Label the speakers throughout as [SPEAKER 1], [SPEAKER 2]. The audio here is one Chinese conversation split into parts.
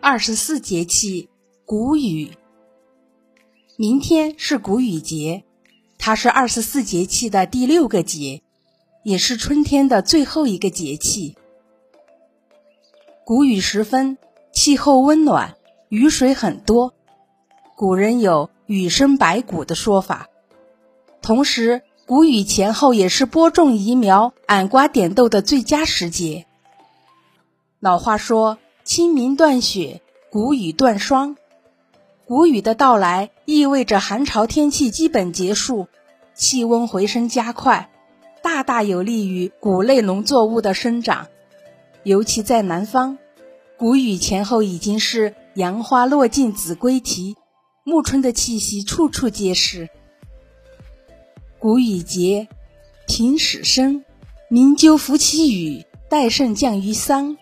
[SPEAKER 1] 二十四节气谷雨。明天是谷雨节，它是二十四节气的第六个节，也是春天的最后一个节气。谷雨时分，气候温暖，雨水很多，古人有“雨生百谷”的说法。同时，谷雨前后也是播种移苗、矮瓜点豆的最佳时节。老话说：“清明断雪，谷雨断霜。”谷雨的到来意味着寒潮天气基本结束，气温回升加快，大大有利于谷类农作物的生长。尤其在南方，谷雨前后已经是杨花落尽子规啼，暮春的气息处处皆是。谷雨节，平始生，鸣鸠伏其羽，戴胜降于桑。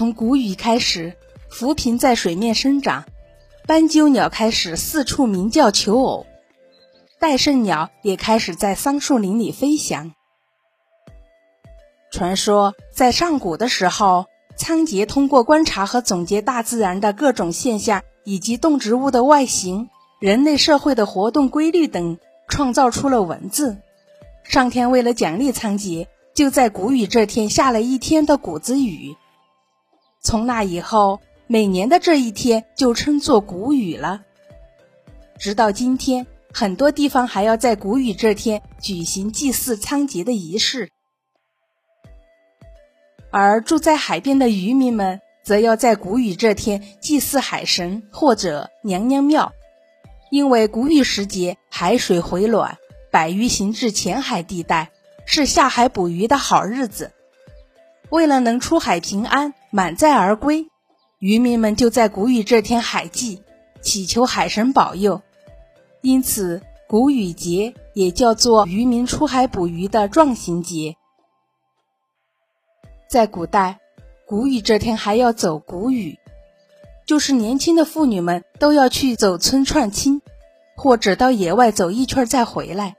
[SPEAKER 1] 从谷雨开始，浮萍在水面生长，斑鸠鸟开始四处鸣叫求偶，戴胜鸟也开始在桑树林里飞翔。传说在上古的时候，仓颉通过观察和总结大自然的各种现象，以及动植物的外形、人类社会的活动规律等。创造出了文字。上天为了奖励仓颉，就在谷雨这天下了一天的谷子雨。从那以后，每年的这一天就称作谷雨了。直到今天，很多地方还要在谷雨这天举行祭祀仓颉的仪式。而住在海边的渔民们，则要在谷雨这天祭祀海神或者娘娘庙。因为谷雨时节，海水回暖，百鱼行至浅海地带，是下海捕鱼的好日子。为了能出海平安、满载而归，渔民们就在谷雨这天海祭，祈求海神保佑。因此，谷雨节也叫做渔民出海捕鱼的壮行节。在古代，谷雨这天还要走谷雨。就是年轻的妇女们都要去走村串亲，或者到野外走一圈再回来。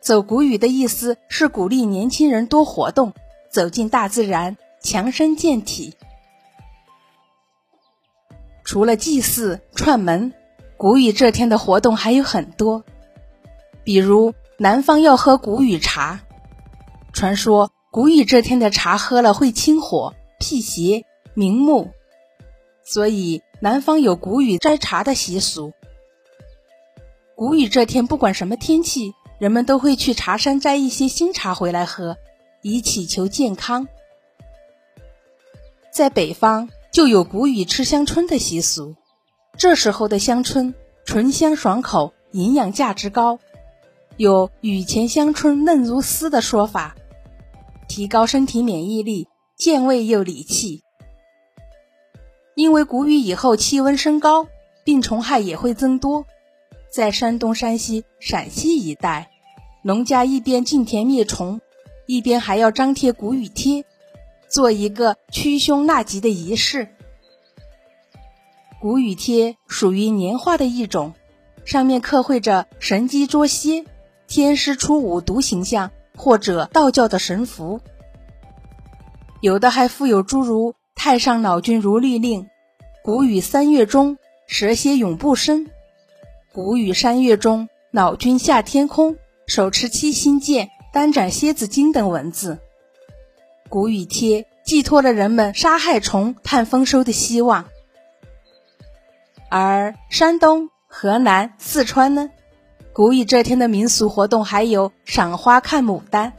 [SPEAKER 1] 走谷雨的意思是鼓励年轻人多活动，走进大自然，强身健体。除了祭祀串门，谷雨这天的活动还有很多，比如南方要喝谷雨茶，传说谷雨这天的茶喝了会清火、辟邪、明目。所以，南方有谷雨摘茶的习俗。谷雨这天，不管什么天气，人们都会去茶山摘一些新茶回来喝，以祈求健康。在北方，就有谷雨吃香椿的习俗。这时候的香椿醇香爽口，营养价值高，有“雨前香椿嫩如丝”的说法，提高身体免疫力，健胃又理气。因为谷雨以后气温升高，病虫害也会增多。在山东、山西、陕西一带，农家一边进田灭虫，一边还要张贴谷雨贴，做一个驱凶纳吉的仪式。谷雨贴属于年画的一种，上面刻绘着神机捉蝎、天师出五毒形象，或者道教的神符，有的还附有诸如。太上老君如律令，谷雨三月中，蛇蝎永不生；谷雨三月中，老君下天空，手持七星剑，单斩蝎子精等文字。谷雨贴寄托了人们杀害虫、盼丰收的希望。而山东、河南、四川呢，谷雨这天的民俗活动还有赏花看牡丹。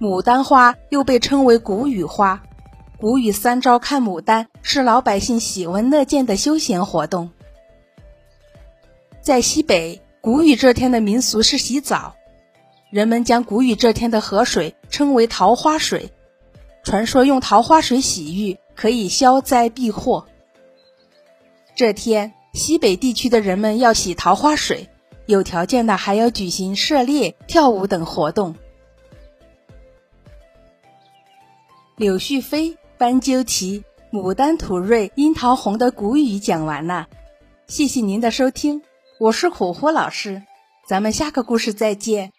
[SPEAKER 1] 牡丹花又被称为谷雨花。谷雨三朝看牡丹是老百姓喜闻乐见的休闲活动。在西北，谷雨这天的民俗是洗澡，人们将谷雨这天的河水称为桃花水，传说用桃花水洗浴可以消灾避祸。这天，西北地区的人们要洗桃花水，有条件的还要举行射猎、跳舞等活动。柳絮飞。斑鸠啼，牡丹吐蕊，樱桃红的古语讲完了，谢谢您的收听，我是虎虎老师，咱们下个故事再见。